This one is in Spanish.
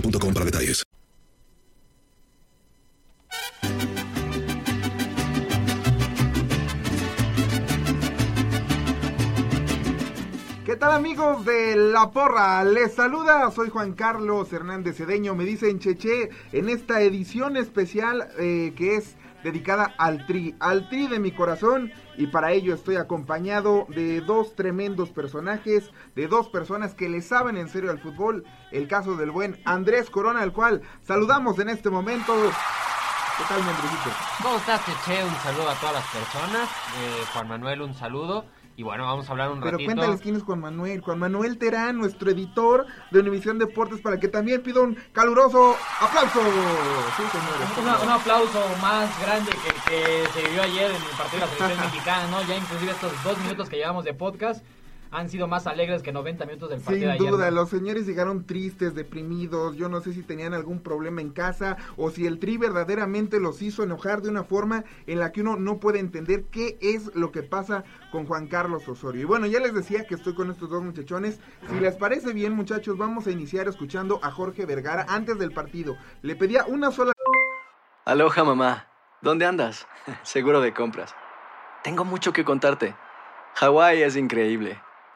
boostmobile.com para detalles. ¿Qué tal amigos de La Porra? Les saluda, soy Juan Carlos Hernández Cedeño, me dicen Cheche, en esta edición especial eh, que es dedicada al tri, al tri de mi corazón y para ello estoy acompañado de dos tremendos personajes, de dos personas que le saben en serio al fútbol, el caso del buen Andrés Corona, al cual saludamos en este momento. ¿Qué tal? ¿Cómo estás? Un saludo a todas las personas. Eh, Juan Manuel, un saludo. Y bueno, vamos a hablar un Pero ratito. cuéntales quién es Juan Manuel. Juan Manuel Terán, nuestro editor de Univisión Deportes, para que también pido un caluroso aplauso. Sí, señores. Una- un aplauso más grande que el que se vivió ayer en el partido de la selección mexicana, ¿no? Ya inclusive estos dos minutos que llevamos de podcast han sido más alegres que 90 minutos del partido Sin ayer. duda, los señores llegaron tristes, deprimidos. Yo no sé si tenían algún problema en casa o si el tri verdaderamente los hizo enojar de una forma en la que uno no puede entender qué es lo que pasa con Juan Carlos Osorio. Y bueno, ya les decía que estoy con estos dos muchachones. Si les parece bien, muchachos, vamos a iniciar escuchando a Jorge Vergara antes del partido. Le pedía una sola Aloha mamá, ¿dónde andas? Seguro de compras. Tengo mucho que contarte. Hawái es increíble.